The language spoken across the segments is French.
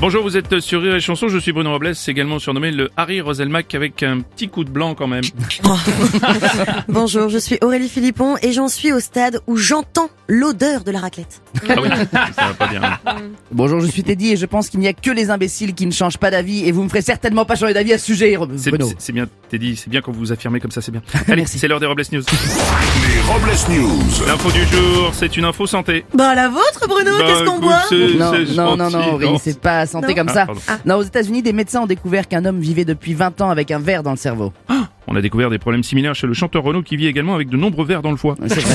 Bonjour, vous êtes sur Rire et Chanson, je suis Bruno Robles, également surnommé le Harry Roselmack avec un petit coup de blanc quand même. Bonjour, je suis Aurélie Philippon et j'en suis au stade où j'entends l'odeur de la raclette. Ah oui, ça va pas bien. Bonjour, je suis Teddy et je pense qu'il n'y a que les imbéciles qui ne changent pas d'avis et vous me ferez certainement pas changer d'avis à ce sujet, Bruno. c'est- bien, Teddy, c'est bien quand vous affirmez comme ça, c'est bien. Allez, Merci. c'est l'heure des Robles News. Les Robles News. L'info du jour, c'est une info santé. Bah la vôtre Bruno, Bah, qu'est-ce qu'on boit Non, non, non, non, c'est pas santé Non. comme Ah, ça. Non, aux États-Unis, des médecins ont découvert qu'un homme vivait depuis 20 ans avec un verre dans le cerveau. On a découvert des problèmes similaires chez le chanteur Renaud qui vit également avec de nombreux vers dans le foie. C'est vrai.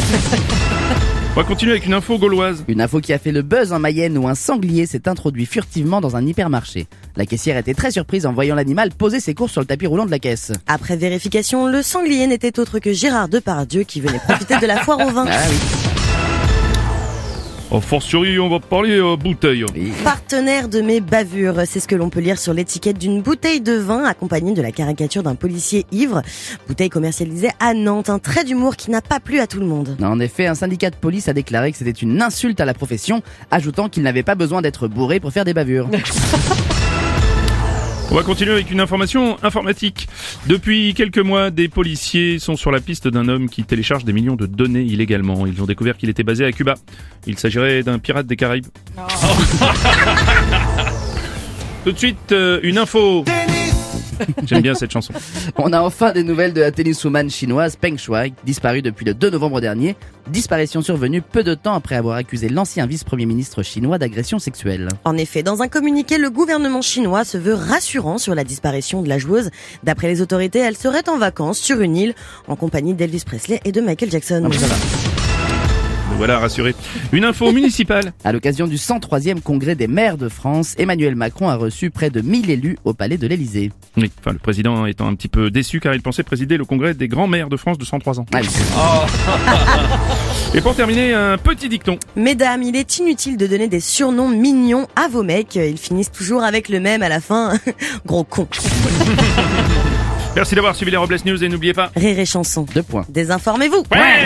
On va continuer avec une info gauloise. Une info qui a fait le buzz en Mayenne où un sanglier s'est introduit furtivement dans un hypermarché. La caissière était très surprise en voyant l'animal poser ses courses sur le tapis roulant de la caisse. Après vérification, le sanglier n'était autre que Gérard Depardieu qui venait profiter de la foire au vin. Ah oui. En fortiori, on va parler euh, bouteille. Partenaire de mes bavures, c'est ce que l'on peut lire sur l'étiquette d'une bouteille de vin accompagnée de la caricature d'un policier ivre. Bouteille commercialisée à Nantes, un trait d'humour qui n'a pas plu à tout le monde. En effet, un syndicat de police a déclaré que c'était une insulte à la profession, ajoutant qu'il n'avait pas besoin d'être bourré pour faire des bavures. On va continuer avec une information informatique. Depuis quelques mois, des policiers sont sur la piste d'un homme qui télécharge des millions de données illégalement. Ils ont découvert qu'il était basé à Cuba. Il s'agirait d'un pirate des Caraïbes. Tout de suite, euh, une info. J'aime bien cette chanson. On a enfin des nouvelles de la tenniswoman chinoise Peng Shuai, disparue depuis le 2 novembre dernier. Disparition survenue peu de temps après avoir accusé l'ancien vice-premier ministre chinois d'agression sexuelle. En effet, dans un communiqué, le gouvernement chinois se veut rassurant sur la disparition de la joueuse. D'après les autorités, elle serait en vacances sur une île en compagnie d'Elvis Presley et de Michael Jackson. Me voilà rassuré. Une info municipale. À l'occasion du 103e congrès des maires de France, Emmanuel Macron a reçu près de 1000 élus au palais de l'Élysée. Oui, enfin le président étant un petit peu déçu car il pensait présider le congrès des grands maires de France de 103 ans. Ah oui. Et pour terminer, un petit dicton. Mesdames, il est inutile de donner des surnoms mignons à vos mecs. Ils finissent toujours avec le même à la fin. Gros con. Merci d'avoir suivi les Robles News et n'oubliez pas. Rire et chanson. Deux points. Désinformez-vous. Ouais